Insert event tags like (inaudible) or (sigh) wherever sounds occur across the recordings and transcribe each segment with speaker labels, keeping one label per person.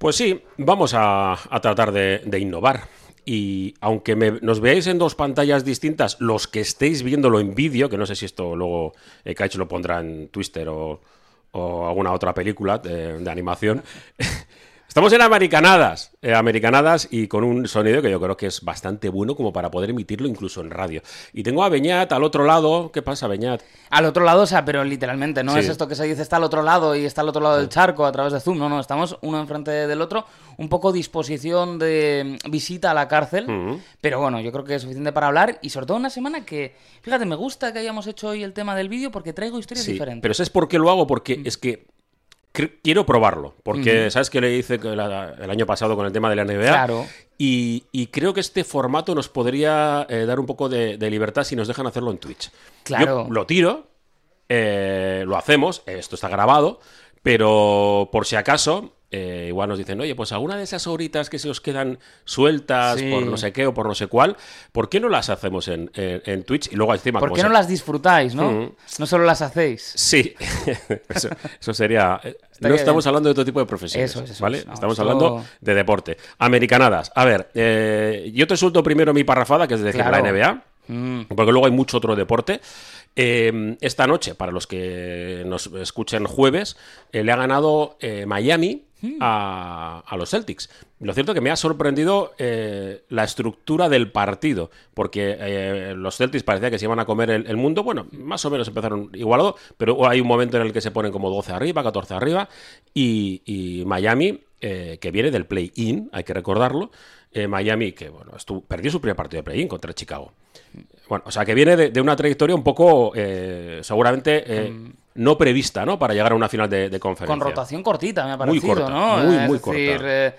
Speaker 1: Pues sí, vamos a, a tratar de, innovar. Y aunque me- nos veáis en dos pantallas distintas, los que estéis viéndolo en vídeo, que no sé si esto luego eh, Kaich lo pondrá en Twister o, alguna otra película de, de animación. (laughs) Estamos en Americanadas, eh, Americanadas y con un sonido que yo creo que es bastante bueno como para poder emitirlo incluso en radio. Y tengo a Beñat al otro lado. ¿Qué pasa, Beñat?
Speaker 2: Al otro lado, o sea, pero literalmente, no
Speaker 1: Sí.
Speaker 2: es esto que se dice está al otro lado y está al otro lado del charco a través de Zoom, no, no, estamos uno enfrente del otro, un poco disposición de mm, visita a la cárcel, pero bueno, yo creo que es suficiente para hablar y sobre todo una semana que, fíjate, me gusta que hayamos hecho hoy el tema del vídeo porque traigo historias
Speaker 1: Sí,
Speaker 2: diferentes.
Speaker 1: pero ¿sabes por qué lo hago? Porque
Speaker 2: Mm.
Speaker 1: es que quiero probarlo. Porque, ¿sabes qué le hice que el año pasado con el tema de la NBA?
Speaker 2: Claro.
Speaker 1: Y, y creo que este formato nos podría eh, dar un poco de, de libertad si nos dejan hacerlo en Twitch.
Speaker 2: Claro.
Speaker 1: Yo lo tiro, eh, lo hacemos, esto está grabado, pero por si acaso, eh, igual nos dicen, oye, pues alguna de esas horitas que se os quedan sueltas
Speaker 2: Sí.
Speaker 1: por no sé qué o por no sé cuál, ¿por qué no las hacemos en, en- en Twitch? Y luego encima...
Speaker 2: ¿Por qué
Speaker 1: se-
Speaker 2: no las disfrutáis, no?
Speaker 1: Mm.
Speaker 2: No solo las hacéis.
Speaker 1: Sí, (laughs) eso, eso sería. eh, No estamos hablando de otro tipo de profesiones,
Speaker 2: Eso es, eso
Speaker 1: ¿vale?
Speaker 2: No,
Speaker 1: estamos hablando de deporte. Americanadas. A ver, eh, yo te suelto primero mi parrafada, que es
Speaker 2: Claro.
Speaker 1: la NBA,
Speaker 2: Mm.
Speaker 1: porque luego hay mucho otro deporte. Eh, esta noche, para los que nos escuchen jueves, eh, le ha ganado eh, Miami
Speaker 2: Hmm.
Speaker 1: a, a los Celtics. Lo cierto que me ha sorprendido eh, la estructura del partido, porque eh, los Celtics parecía que se iban a comer el, el mundo. Bueno, más o menos empezaron igualado, pero hay un momento en el que se ponen como 12 arriba, 14 arriba, y, y Miami, eh, que viene del play-in, hay que recordarlo, eh, Miami, que bueno, estuvo, perdió su primer partido de play-in contra Chicago. Bueno, o sea, que viene de, de una trayectoria un poco, eh, seguramente, eh, no prevista, ¿no? Para llegar a una final de, de conferencia.
Speaker 2: Con rotación cortita, me ha
Speaker 1: Muy corta,
Speaker 2: ¿no?
Speaker 1: muy,
Speaker 2: es
Speaker 1: muy
Speaker 2: decir,
Speaker 1: corta.
Speaker 2: eh,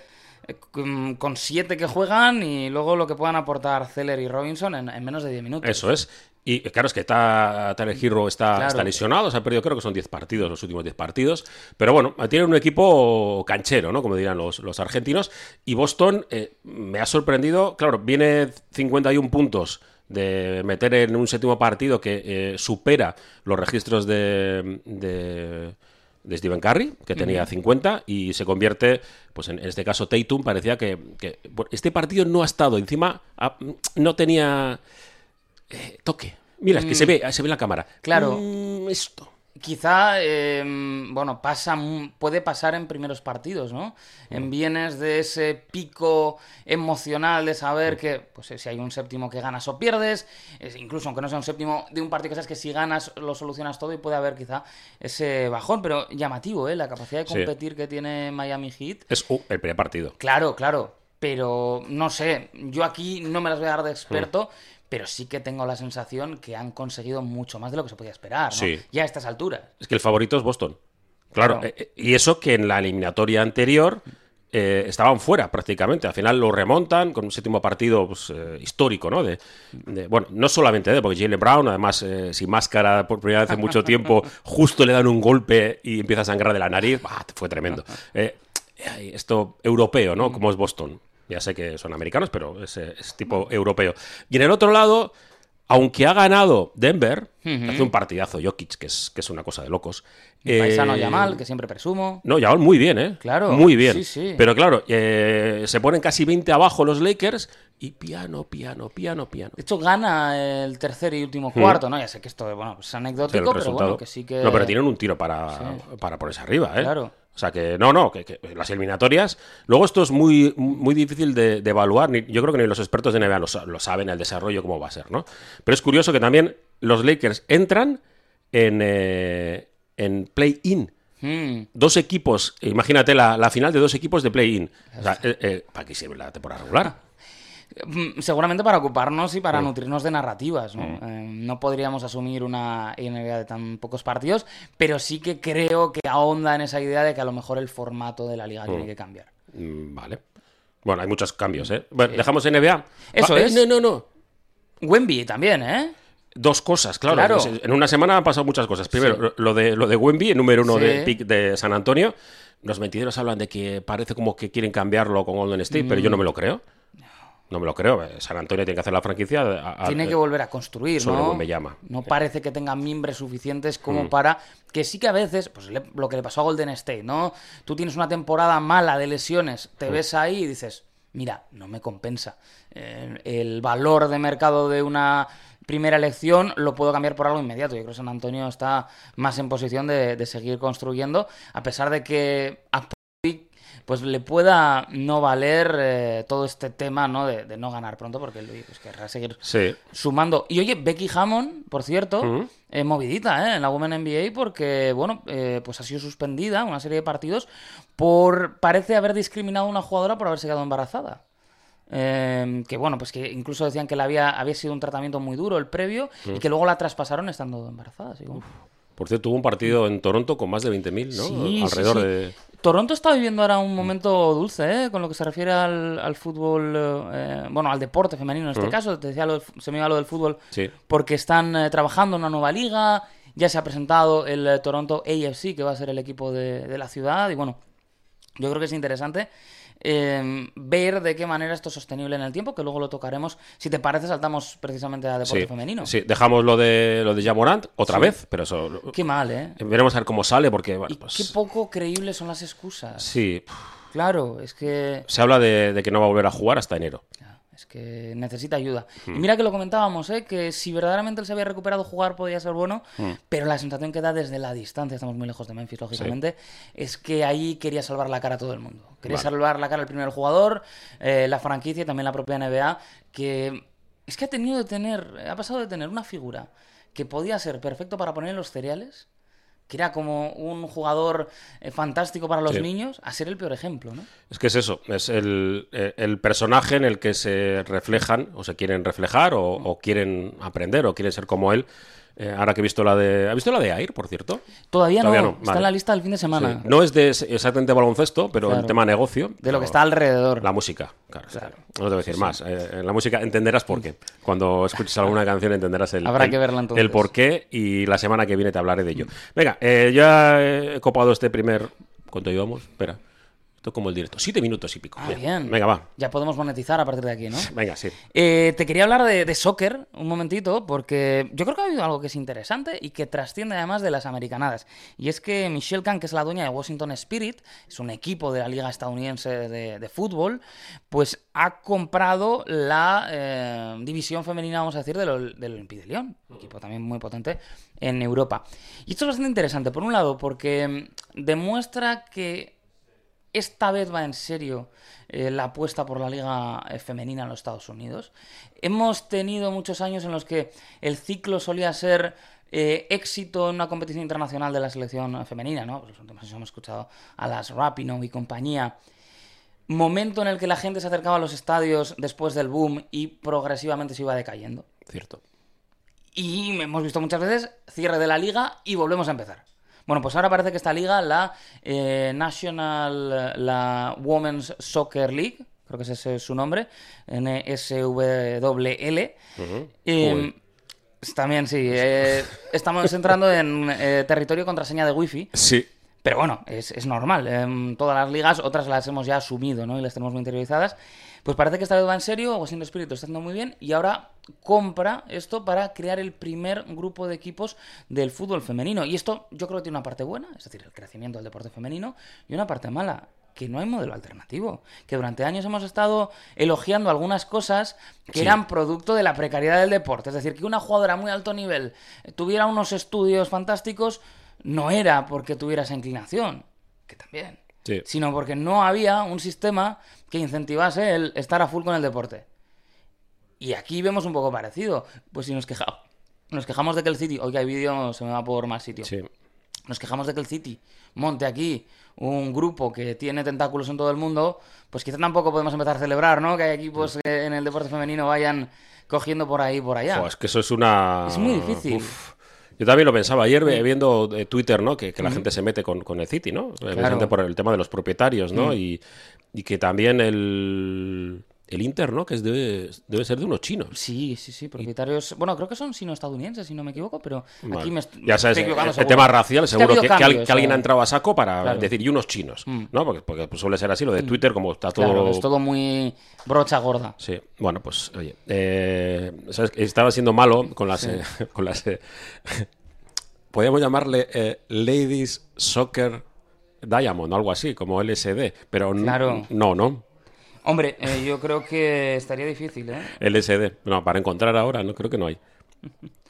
Speaker 2: con, con siete que juegan y luego lo que puedan aportar Zeller y Robinson en, en menos de 10 minutos.
Speaker 1: Eso es. Y claro, es que está, Tyler Hero está,
Speaker 2: Claro.
Speaker 1: está lesionado, se ha perdido, creo que son 10 partidos, los últimos 10 partidos. Pero bueno, tiene un equipo canchero, ¿no? Como dirán los, los argentinos. Y Boston eh, me ha sorprendido, claro, viene 51 puntos de meter en un séptimo partido que eh, supera los registros de, de, de Stephen Curry, que tenía 50, y se convierte, pues en, en este caso Tatum, parecía que, este partido no ha estado, encima no tenía eh, toque. Mira, es que se ve, se ve en la cámara.
Speaker 2: Claro.
Speaker 1: Mm, esto.
Speaker 2: Quizá, eh, bueno, pasa, puede pasar en primeros partidos, ¿no? En vienes de ese pico emocional de saber que, pues si hay un séptimo que ganas o pierdes, es- incluso aunque no sea un séptimo de un partido que sabes que si ganas lo solucionas todo y puede haber quizá ese bajón, pero llamativo, ¿eh? La capacidad de
Speaker 1: Sí.
Speaker 2: competir que tiene Miami Heat.
Speaker 1: Es uh, el primer partido.
Speaker 2: Claro, claro, pero no sé, yo aquí no me las voy a dar de experto,
Speaker 1: Mm.
Speaker 2: Pero sí que tengo la sensación que han conseguido mucho más de lo que se podía esperar, ¿no?
Speaker 1: Sí.
Speaker 2: Ya a estas alturas.
Speaker 1: Es que el favorito es Boston. Claro.
Speaker 2: Claro.
Speaker 1: eh, eh, y eso que en la eliminatoria anterior eh, estaban fuera prácticamente. Al final lo remontan con un séptimo partido pues, eh, histórico, ¿no? De, de- bueno, no solamente de, porque Jalen Brown, además, eh, sin máscara por primera vez en mucho (laughs) tiempo, justo le dan un golpe y empieza a sangrar de la nariz. Bah, fue tremendo. Esto europeo, ¿no? Como es Boston. Ya sé que son americanos, pero es, es tipo europeo. Y en el otro lado, aunque ha ganado Denver, hace un partidazo Jokic, que es, que es una cosa de locos.
Speaker 2: Mi paisano
Speaker 1: Eh,
Speaker 2: Yamal, que siempre presumo.
Speaker 1: No, Yamal muy bien, ¿eh?
Speaker 2: Claro,
Speaker 1: Muy bien.
Speaker 2: sí, sí.
Speaker 1: Pero claro, eh, se ponen casi 20 abajo los Lakers y piano, piano, piano, piano.
Speaker 2: De hecho, gana el tercer y último cuarto, ¿no? Ya sé que esto bueno, es
Speaker 1: Sí,
Speaker 2: anecdótico, pero bueno, que sí que...
Speaker 1: No, pero tienen un tiro para, para ponerse arriba, ¿eh?
Speaker 2: Claro.
Speaker 1: O sea que, no, no, que, que las eliminatorias. Luego, esto es muy, muy difícil de, de evaluar. ni- yo creo que ni los expertos de NBA lo, sa- lo saben, el desarrollo, cómo va a ser, ¿no? Pero es curioso que también los Lakers entran en, eh, en play-in.
Speaker 2: Mm,
Speaker 1: Dos equipos, imagínate la, la final de dos equipos de play-in. O sea, eh, eh, ¿para qué sirve la temporada regular?
Speaker 2: Mm, Seguramente para ocuparnos y
Speaker 1: Mm.
Speaker 2: para nutrirnos de narrativas, ¿no? Eh, no podríamos asumir una NBA de tan pocos partidos, pero sí que creo que ahonda en esa idea de que a lo mejor el formato de la liga tiene que cambiar.
Speaker 1: Mm, Vale. Bueno, hay muchos cambios, ¿eh? Bueno, dejamos NBA.
Speaker 2: Eso
Speaker 1: Va- eh,
Speaker 2: es.
Speaker 1: No, no, no.
Speaker 2: Wemby también, ¿eh?
Speaker 1: Dos cosas, claro. En una semana han pasado muchas cosas. Primero, lo de lo de Wemby, el número uno pick de San Antonio. Los mentideros hablan de que parece como que quieren cambiarlo con Golden State, pero yo no me lo creo. No me lo creo. eh, San Antonio tiene que hacer la franquicia. a- a-
Speaker 2: Tiene que volver a construir,
Speaker 1: sobre
Speaker 2: ¿no?
Speaker 1: Wembanyama.
Speaker 2: No parece que tenga mimbres suficientes como
Speaker 1: Mm.
Speaker 2: para que sí que a veces, pues le- lo que le pasó a Golden State, ¿no? Tú tienes una temporada mala de lesiones, te
Speaker 1: Mm.
Speaker 2: ves ahí y dices, mira, no me compensa. Eh, el valor de mercado de una primera elección lo puedo cambiar por algo inmediato. Yo creo que San Antonio está más en posición de, de seguir construyendo, a pesar de que pues le pueda no valer eh, todo este tema ¿no? De, de no ganar pronto, porque él pues, querrá seguir
Speaker 1: Sí.
Speaker 2: sumando. Y oye, Becky Hammond, por cierto, eh, movidita ¿eh? en la Women NBA porque, bueno, eh, pues ha sido suspendida una serie de partidos por, parece haber discriminado a una jugadora por haberse quedado embarazada. Eh, que bueno, pues que incluso decían que le había, había sido un tratamiento muy duro el previo y que luego la traspasaron estando embarazada. así como-
Speaker 1: Por cierto, tuvo un partido en Toronto con más de 20.000, ¿no?
Speaker 2: Sí,
Speaker 1: Alrededor
Speaker 2: sí, sí.
Speaker 1: de.
Speaker 2: Toronto está viviendo ahora un momento dulce, ¿eh? con lo que se refiere al, al fútbol, eh, bueno, al deporte femenino en este caso. Te decía lo se me iba lo del fútbol
Speaker 1: Sí.
Speaker 2: porque están eh, trabajando en una nueva liga. Ya se ha presentado el eh, Toronto AFC, que va a ser el equipo de, de la ciudad. Y bueno, yo creo que es interesante eh, ver de qué manera esto es sostenible en el tiempo, que luego lo tocaremos. Si te parece, saltamos precisamente a deporte
Speaker 1: Sí,
Speaker 2: femenino.
Speaker 1: sí, dejamos lo de lo de Jamorant otra vez, pero eso.
Speaker 2: Qué mal, ¿eh?
Speaker 1: Veremos a ver cómo sale, porque, bueno,
Speaker 2: Y
Speaker 1: pues.
Speaker 2: qué poco creíbles son las excusas.
Speaker 1: Sí,
Speaker 2: Claro, es que
Speaker 1: se habla de, de que no va a volver a jugar hasta enero.
Speaker 2: Ya, Es que necesita ayuda.
Speaker 1: Hmm.
Speaker 2: Y mira que lo comentábamos, ¿eh? que si verdaderamente él se había recuperado jugar podía ser bueno,
Speaker 1: Hmm.
Speaker 2: pero la sensación que da desde la distancia, estamos muy lejos de Memphis, lógicamente, es que ahí quería salvar la cara a todo el mundo. Quería
Speaker 1: Vale.
Speaker 2: salvar la cara al primer jugador, eh, la franquicia y también la propia NBA, que es que ha tenido de tener, ha pasado de tener una figura que podía ser perfecto para poner en los cereales, que era como un jugador eh, fantástico para los
Speaker 1: Sí.
Speaker 2: niños, a ser el peor ejemplo, ¿no?
Speaker 1: Es que es eso, es el, eh, el personaje en el que se reflejan o se quieren reflejar o, o quieren aprender o quieren ser como él. Eh, ahora que he visto la de... ¿Has visto la de Air, por cierto?
Speaker 2: Todavía,
Speaker 1: Todavía
Speaker 2: no,
Speaker 1: no,
Speaker 2: está
Speaker 1: vale.
Speaker 2: en la lista del fin de semana.
Speaker 1: Sí. No es de exactamente baloncesto, pero
Speaker 2: Claro.
Speaker 1: el tema negocio.
Speaker 2: De lo que está alrededor.
Speaker 1: La música, claro. No te voy a decir más. Eh, la música entenderás por qué. Cuando escuches alguna canción entenderás el,
Speaker 2: Habrá
Speaker 1: el-
Speaker 2: que verla entonces.
Speaker 1: el por qué y la semana que viene te hablaré de ello. Venga, eh, ya he copado este primer... ¿Cuánto llevamos? Espera. Esto es como el directo. Siete minutos y pico.
Speaker 2: Ah, bien.
Speaker 1: Venga, va.
Speaker 2: Ya podemos monetizar a partir de aquí, ¿no?
Speaker 1: Venga, sí.
Speaker 2: Eh, te quería hablar de, de soccer un momentito, porque yo creo que ha habido algo que es interesante y que trasciende además de las americanadas. Y es que Michelle Kahn, que es la dueña de Washington Spirit, es un equipo de la Liga Estadounidense de, de fútbol, pues ha comprado la eh, división femenina, vamos a decir, del, del Olympique de Lyon, un equipo también muy potente en Europa. Y esto es bastante interesante, por un lado, porque mm, demuestra que esta vez va en serio eh, la apuesta por la liga eh, femenina en los Estados Unidos. Hemos tenido muchos años en los que el ciclo solía ser eh, éxito en una competición internacional de la selección femenina, ¿no? Pues los últimos años hemos escuchado a las Rapinoe y compañía. Momento en el que la gente se acercaba a los estadios después del boom y progresivamente se iba decayendo.
Speaker 1: Cierto.
Speaker 2: Y hemos visto muchas veces cierre de la liga y volvemos a empezar. Bueno, pues ahora parece que esta liga, la eh, National, la Women's Soccer League, creo que ese es su nombre, NSWL,
Speaker 1: Ujú.
Speaker 2: eh,
Speaker 1: Joder.
Speaker 2: también sí, eh, estamos entrando en eh, territorio contraseña de wifi,
Speaker 1: Sí.
Speaker 2: pero bueno, es, es normal. En todas las ligas, otras las hemos ya asumido, ¿no? Y las tenemos muy interiorizadas. Pues parece que esta vez va en serio, Washington Spirit está haciendo muy bien y ahora compra esto para crear el primer grupo de equipos del fútbol femenino. Y esto yo creo que tiene una parte buena, es decir, el crecimiento del deporte femenino, y una parte mala, que no hay modelo alternativo. Que durante años hemos estado elogiando algunas cosas que
Speaker 1: Sí.
Speaker 2: eran producto de la precariedad del deporte. Es decir, que una jugadora a muy alto nivel tuviera unos estudios fantásticos no era porque tuviera esa inclinación, que también,
Speaker 1: Sí.
Speaker 2: sino porque no había un sistema que incentivase el estar a full con el deporte. Y aquí vemos un poco parecido. Pues si nos, queja- nos quejamos de que el City, hoy que hay vídeo, se me va por más sitio.
Speaker 1: Sí.
Speaker 2: Nos quejamos de que el City monte aquí un grupo que tiene tentáculos en todo el mundo, pues quizá tampoco podemos empezar a celebrar, ¿no? Que hay equipos que en el deporte femenino vayan cogiendo por ahí y por allá.
Speaker 1: Es que eso es una...
Speaker 2: Es muy difícil.
Speaker 1: Uf. Yo también lo pensaba ayer viendo eh, Twitter, ¿no? Que, que la gente se mete con, con el City, ¿no? Evidentemente por el tema de los propietarios, ¿no? Y, y que también el, el Inter, ¿no? Que es debe, debe ser de unos chinos.
Speaker 2: Sí, sí, sí, propietarios. Bueno, creo que son sino-estadounidenses, si no me equivoco, pero
Speaker 1: Vale.
Speaker 2: aquí me est-
Speaker 1: ya sabes,
Speaker 2: estoy equivocando.
Speaker 1: el
Speaker 2: seguro.
Speaker 1: tema racial,
Speaker 2: que
Speaker 1: seguro que, alguien
Speaker 2: eh.
Speaker 1: ha entrado a saco para
Speaker 2: Claro. Mm.
Speaker 1: decir, y unos chinos, ¿no? Porque, porque pues, suele ser así, lo de Twitter, como está todo...
Speaker 2: Claro, es todo muy brocha gorda.
Speaker 1: Sí, bueno, pues oye, eh, ¿sabes? estaba siendo malo con las... eh, (laughs) con las eh, (laughs) podríamos llamarle eh, Ladies Soccer Diamond o algo así, como LSD, pero
Speaker 2: Claro.
Speaker 1: no, no,
Speaker 2: Hombre, eh, yo creo que estaría difícil, ¿eh?
Speaker 1: LSD, no, para encontrar ahora, no creo que no hay.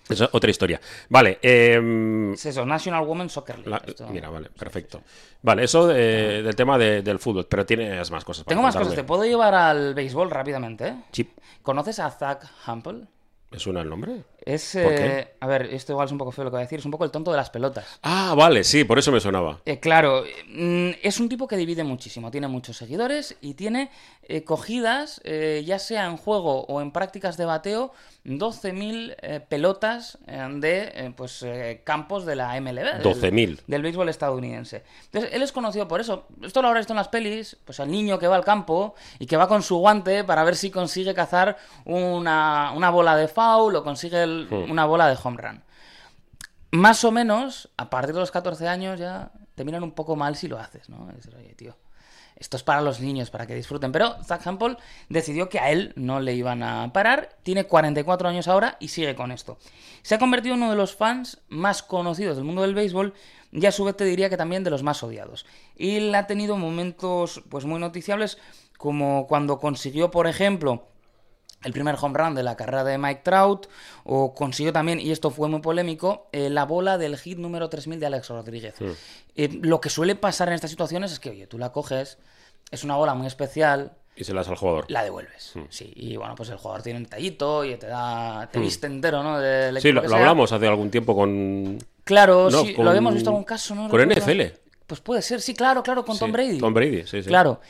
Speaker 1: Es otra historia. Vale, eh,
Speaker 2: Es eso, National Women Soccer League.
Speaker 1: la-
Speaker 2: esto.
Speaker 1: mira, vale, perfecto. Vale, eso de- del tema de- del fútbol, pero tienes más cosas. para
Speaker 2: Tengo más cosas, te puedo llevar al béisbol rápidamente, ¿eh?
Speaker 1: Sí,
Speaker 2: ¿Conoces a Zach Hampel?
Speaker 1: ¿me suena el nombre?
Speaker 2: Es,
Speaker 1: ¿Por
Speaker 2: eh, a ver, esto igual es un poco feo lo que voy a decir, es un poco el tonto de las pelotas.
Speaker 1: Ah, vale, sí, por eso me sonaba.
Speaker 2: Eh, claro, mm, es un tipo que divide muchísimo, tiene muchos seguidores y tiene eh, cogidas, ya sea en juego o en prácticas de bateo, 12.000 eh, pelotas de pues, campos de la MLB. del-
Speaker 1: 12.000.
Speaker 2: Del béisbol estadounidense. Entonces, él es conocido por eso. Esto lo habrá visto en las pelis, pues al niño que va al campo y que va con su guante para ver si consigue cazar una, una bola de foul o consigue el- una bola de home run más o menos, a partir de los 14 años ya te miran un poco mal si lo haces, ¿no? Es decir, oye, tío, esto es para los niños, para que disfruten. Pero Zach Hampel decidió que a él no le iban a parar. Tiene 44 años ahora y sigue con esto. Se ha convertido en uno de los fans más conocidos del mundo del béisbol y a su vez te diría que también de los más odiados. Y él ha tenido momentos pues muy noticiables como cuando consiguió, por ejemplo, el primer home run de la carrera de Mike Trout, o consiguió también, y esto fue muy polémico, eh, la bola del hit número 3000 de Alex Rodríguez. Eh, lo que suele pasar en estas situaciones es que, oye, tú la coges, es una bola muy especial,
Speaker 1: Y se las al jugador.
Speaker 2: la devuelves. Sí, y bueno, pues el jugador tiene un tallito y te da, te viste entero, ¿no?
Speaker 1: Sí, lo, hablamos hace algún tiempo con.
Speaker 2: Claro,
Speaker 1: No,
Speaker 2: sí,
Speaker 1: con-
Speaker 2: lo habíamos visto en algún caso, ¿no?
Speaker 1: con. NFL.
Speaker 2: Pues puede ser, sí, claro, claro, con
Speaker 1: Sí,
Speaker 2: Tom Brady.
Speaker 1: Tom Brady, sí, sí.
Speaker 2: Claro.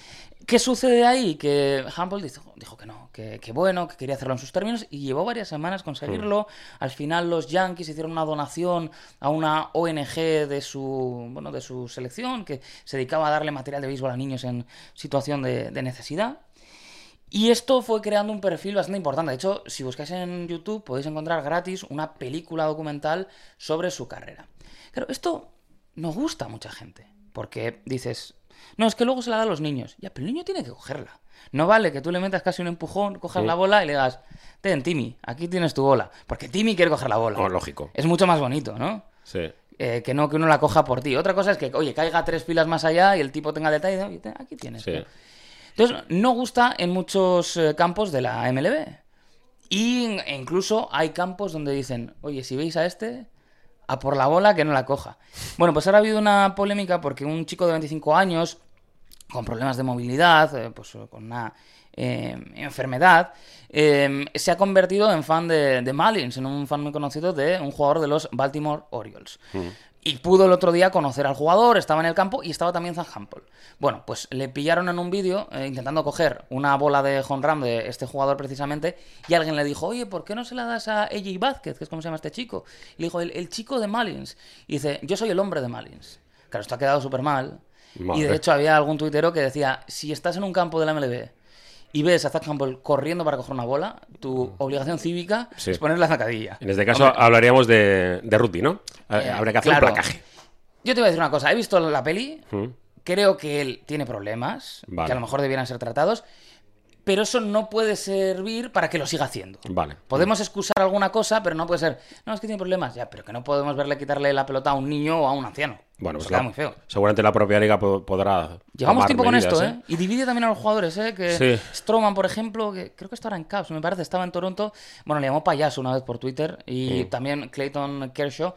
Speaker 2: ¿Qué sucede ahí? Que Humble dijo, dijo que no, que, que bueno, que quería hacerlo en sus términos y llevó varias semanas conseguirlo. Al final los Yankees hicieron una donación a una ONG de su, bueno, de su selección que se dedicaba a darle material de béisbol a niños en situación de, de necesidad. Y esto fue creando un perfil bastante importante. De hecho, si buscáis en YouTube podéis encontrar gratis una película documental sobre su carrera. Claro, esto no gusta a mucha gente. Porque dices, no, es que luego se la da a los niños. Ya, pero el niño tiene que cogerla. No vale que tú le metas casi un empujón, cojas la bola y le digas, ten, Timmy, aquí tienes tu bola. Porque Timmy quiere coger la bola.
Speaker 1: Oh, lógico.
Speaker 2: Es mucho más bonito, ¿no?
Speaker 1: Sí.
Speaker 2: Eh, que no que uno la coja por ti. Otra cosa es que, oye, caiga tres filas más allá y el tipo tenga detalle oye, ten, aquí tienes.
Speaker 1: Sí.
Speaker 2: tío". Entonces, no gusta en muchos eh, campos de la MLB. Y e incluso hay campos donde dicen, oye, si veis a este, a por la bola que no la coja. Bueno, pues ahora ha habido una polémica porque un chico de 25 años, con problemas de movilidad, eh, pues eh, con una eh, enfermedad, se ha convertido en fan de, Mullins, en un fan muy conocido de un jugador de los Baltimore Orioles. Y pudo el otro día conocer al jugador, estaba en el campo y estaba también Hampel. Bueno, pues le pillaron en un vídeo eh, intentando coger una bola de home run de este jugador precisamente y alguien le dijo, oye, ¿por qué no se la das a AJ Vázquez, que es como se llama este chico? Y le dijo, el, el chico de Mullins. Y dice, yo soy el hombre de Mullins. Claro, esto ha quedado súper mal. Y de hecho había algún tuitero que decía, si estás en un campo de la MLB y ves a Zach Campbell corriendo para coger una bola, tu obligación cívica
Speaker 1: Sí.
Speaker 2: es poner la zancadilla.
Speaker 1: En este caso hablaríamos de, de rugby, ¿no?
Speaker 2: Eh,
Speaker 1: Habría que hacer
Speaker 2: claro.
Speaker 1: un placaje.
Speaker 2: Yo te voy a decir una cosa, he visto la peli,
Speaker 1: Mm.
Speaker 2: creo que él tiene problemas,
Speaker 1: Vale.
Speaker 2: que a lo mejor debieran ser tratados, pero eso no puede servir para que lo siga haciendo.
Speaker 1: Vale.
Speaker 2: Podemos excusar alguna cosa, pero no puede ser, no, es que tiene problemas, ya, pero que no podemos verle quitarle la pelota a un niño o a un anciano.
Speaker 1: Bueno, pues la-
Speaker 2: muy feo.
Speaker 1: seguramente la propia liga po- podrá.
Speaker 2: Llevamos tiempo con esto, ¿eh? Y divide también a los jugadores, ¿eh? Que
Speaker 1: Sí.
Speaker 2: Stroman, por ejemplo, que creo que estaba en Caps, me parece, estaba en Toronto. Bueno, le llamó payaso una vez por Twitter. Y también Clayton Kershaw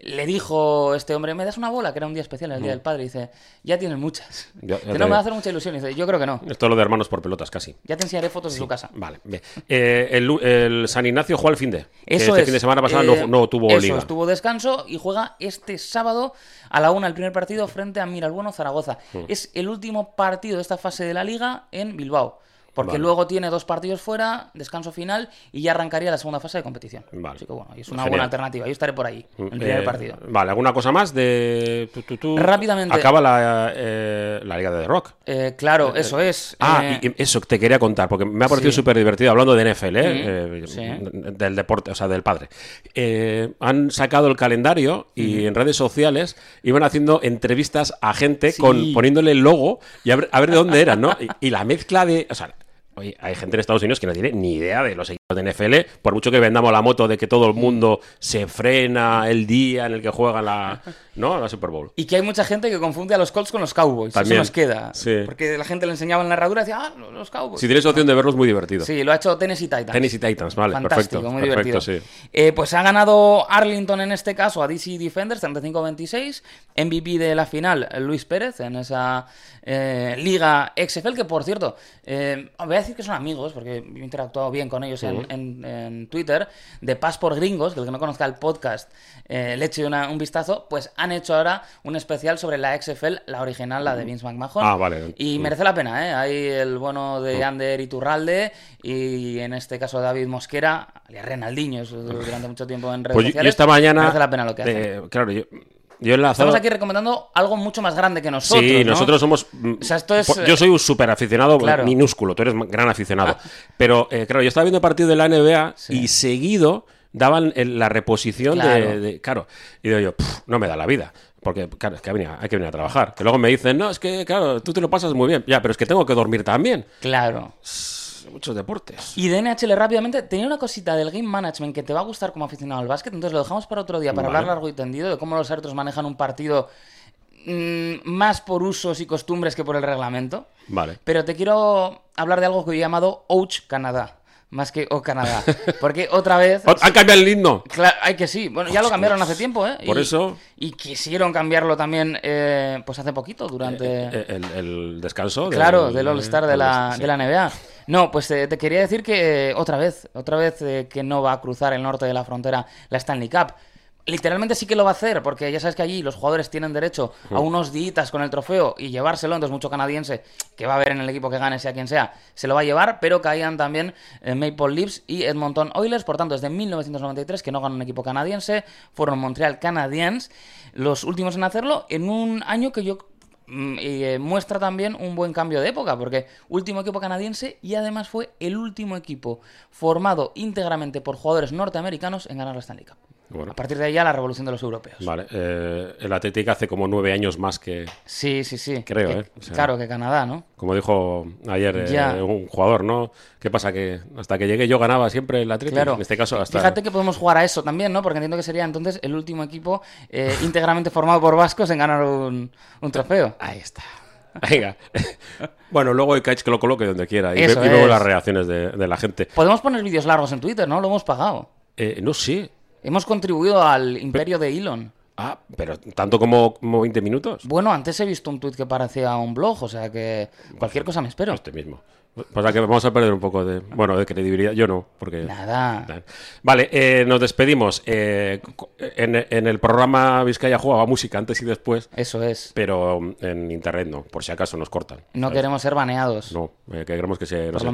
Speaker 2: le dijo este hombre, ¿me das una bola? Que era un día especial, el Día del Padre. Y dice, ya tienes muchas. (laughs)
Speaker 1: Ya-
Speaker 2: no me va a hacer mucha ilusión. Y dice, yo creo que no.
Speaker 1: Esto es lo de hermanos por pelotas, casi.
Speaker 2: Ya te enseñaré fotos de su casa.
Speaker 1: Vale. bien. Eh, el, San Ignacio juega el fin de. que
Speaker 2: Eso
Speaker 1: este
Speaker 2: es.
Speaker 1: fin de semana pasado
Speaker 2: Eh,
Speaker 1: no, no tuvo
Speaker 2: eso,
Speaker 1: liga.
Speaker 2: estuvo descanso y juega este sábado a la una el primer partido frente a Miralbueno Zaragoza.
Speaker 1: Mm.
Speaker 2: Es el último partido de esta fase de la liga en Bilbao. Porque
Speaker 1: Vale.
Speaker 2: luego tiene dos partidos fuera, descanso final y ya arrancaría la segunda fase de competición.
Speaker 1: Vale.
Speaker 2: Así que bueno, es una
Speaker 1: Genial.
Speaker 2: buena alternativa. Yo estaré por ahí, en el primer
Speaker 1: Eh,
Speaker 2: partido.
Speaker 1: Vale, ¿alguna cosa más de... tú, tú, tú?
Speaker 2: Rápidamente.
Speaker 1: Acaba la, eh, la Liga de The Rock.
Speaker 2: Eh, claro, eso es.
Speaker 1: Ah,
Speaker 2: Eh,
Speaker 1: y- eso te quería contar, porque me ha parecido
Speaker 2: Sí.
Speaker 1: súper divertido hablando de NFL, ¿eh? Eh,
Speaker 2: sí.
Speaker 1: del deporte, o sea, del padre. Eh, han sacado el calendario y en redes sociales iban haciendo entrevistas a gente con poniéndole el logo y a ver, a ver de dónde eran, ¿no? Y, y la mezcla de. O sea, oye, hay gente en Estados Unidos que no tiene ni idea de los de NFL, por mucho que vendamos la moto de que todo el mundo se frena el día en el que juegan la, (laughs) ¿no? la Super Bowl.
Speaker 2: Y que hay mucha gente que confunde a los Colts con los Cowboys.
Speaker 1: También.
Speaker 2: Eso nos queda.
Speaker 1: Sí.
Speaker 2: Porque la gente le enseñaba en la herradura y decía, ah, los Cowboys.
Speaker 1: Si tienes opción de verlo, es muy divertido.
Speaker 2: Sí, lo ha hecho Tennessee Titans.
Speaker 1: Tennessee Titans, vale,
Speaker 2: Fantástico,
Speaker 1: perfecto.
Speaker 2: muy
Speaker 1: perfecto,
Speaker 2: divertido.
Speaker 1: sí.
Speaker 2: Eh, pues ha ganado Arlington en este caso a DC Defenders 35-26. MVP de la final, Luis Pérez, en esa eh, liga XFL, que por cierto, eh, voy a decir que son amigos, porque yo he interactuado bien con ellos en, en- en Twitter, de Paz por Gringos, que el que no conozca el podcast eh, le eche una- un vistazo, pues han hecho ahora un especial sobre la XFL, la original, la de Vince McMahon.
Speaker 1: Ah, vale.
Speaker 2: Y merece la pena, ¿eh? Hay el bueno de Ander Iturralde y en este caso David Mosquera, alias Renaldiño, durante mucho tiempo en redes
Speaker 1: Pues
Speaker 2: sociales.
Speaker 1: esta mañana.
Speaker 2: Merece la pena lo que hacen.
Speaker 1: eh, claro, yo, yo he enlazado.
Speaker 2: Estamos aquí recomendando algo mucho más grande que nosotros.
Speaker 1: sí,
Speaker 2: ¿no?
Speaker 1: nosotros somos.
Speaker 2: O sea, esto es,
Speaker 1: po- Yo soy un súper aficionado
Speaker 2: Claro.
Speaker 1: minúsculo, tú eres gran aficionado. Pero, eh, claro, yo estaba viendo el partido de la NBA
Speaker 2: Sí.
Speaker 1: y seguido daban la reposición de,
Speaker 2: Claro.
Speaker 1: de- Claro, y digo yo, "Puf, no me da la vida. Porque, claro, es que venía- hay que venir a trabajar. Que luego me dicen, no, es que, claro, tú te lo pasas muy bien. Ya, pero es que tengo que dormir también.
Speaker 2: Claro.
Speaker 1: Muchos deportes.
Speaker 2: Y de NHL rápidamente, tenía una cosita del game management que te va a gustar como aficionado al básquet, entonces lo dejamos para otro día, para
Speaker 1: Vale.
Speaker 2: hablar largo y tendido de cómo los árbitros manejan un partido mm, más por usos y costumbres que por el reglamento.
Speaker 1: Vale.
Speaker 2: Pero te quiero hablar de algo que yo he llamado Ouch Canadá, más que O Canadá. Porque otra vez... (laughs)
Speaker 1: ¿Han cambiado el himno?
Speaker 2: Claro, hay que sí. Bueno, ya lo cambiaron hace tiempo, ¿eh?
Speaker 1: Por
Speaker 2: Y-
Speaker 1: eso-
Speaker 2: Y quisieron cambiarlo también, eh, pues hace poquito, durante...
Speaker 1: Eh, El, el descanso.
Speaker 2: Claro, del All-Star de la,
Speaker 1: sí.
Speaker 2: de la NBA. No, pues eh, te quería decir que eh, otra vez, otra vez eh, que no va a cruzar el norte de la frontera la Stanley Cup. Literalmente sí que lo va a hacer, porque ya sabes que allí los jugadores tienen derecho a unos días con el trofeo y llevárselo, entonces mucho canadiense que va a haber en el equipo que gane, sea quien sea, se lo va a llevar, pero caían también eh, Maple Leafs y Edmonton Oilers, por tanto, desde 1993 que no ganan un equipo canadiense, fueron Montreal Canadiens, los últimos en hacerlo, en un año que yo Mm, y, eh, muestra también un buen cambio de época, porque último equipo canadiense y además fue el último equipo formado íntegramente por jugadores norteamericanos en ganar la Stanley Cup.
Speaker 1: Bueno.
Speaker 2: A partir de ahí ya la revolución de los europeos.
Speaker 1: Vale, eh, el Atlético hace como nueve años más que,
Speaker 2: Sí, sí, sí.
Speaker 1: Creo,
Speaker 2: Que-
Speaker 1: ¿eh? O sea-
Speaker 2: Claro que Canadá, ¿no?
Speaker 1: como dijo ayer eh, un jugador, ¿no? ¿Qué pasa? Que hasta que llegué yo ganaba siempre el Atlético.
Speaker 2: Claro.
Speaker 1: En este caso hasta...
Speaker 2: Fíjate que podemos jugar a eso también, ¿no? Porque entiendo que sería entonces el último equipo eh, (laughs) íntegramente formado por vascos en ganar un, un trofeo.
Speaker 1: Ahí está. (laughs) Venga. bueno, luego el catch que lo coloque donde quiera. Y, ve- y veo las reacciones de, de la gente.
Speaker 2: Podemos poner vídeos largos en Twitter, ¿no? Lo hemos pagado.
Speaker 1: Eh, no sé.
Speaker 2: Hemos contribuido al imperio de Elon.
Speaker 1: Ah, pero tanto como, como 20 minutos.
Speaker 2: Bueno, antes he visto un tuit que parecía un blog, o sea que cualquier cosa me espero.
Speaker 1: Este mismo. Pasa que vamos a perder un poco de, bueno, de credibilidad. Yo no, porque...
Speaker 2: Nada.
Speaker 1: Vale, eh, nos despedimos. Eh, en, en el programa Vizcaya jugaba música antes y después,
Speaker 2: Eso es.
Speaker 1: pero en internet no, por si acaso nos cortan.
Speaker 2: No
Speaker 1: ¿sabes?
Speaker 2: queremos ser baneados.
Speaker 1: No, eh, que queremos que se nos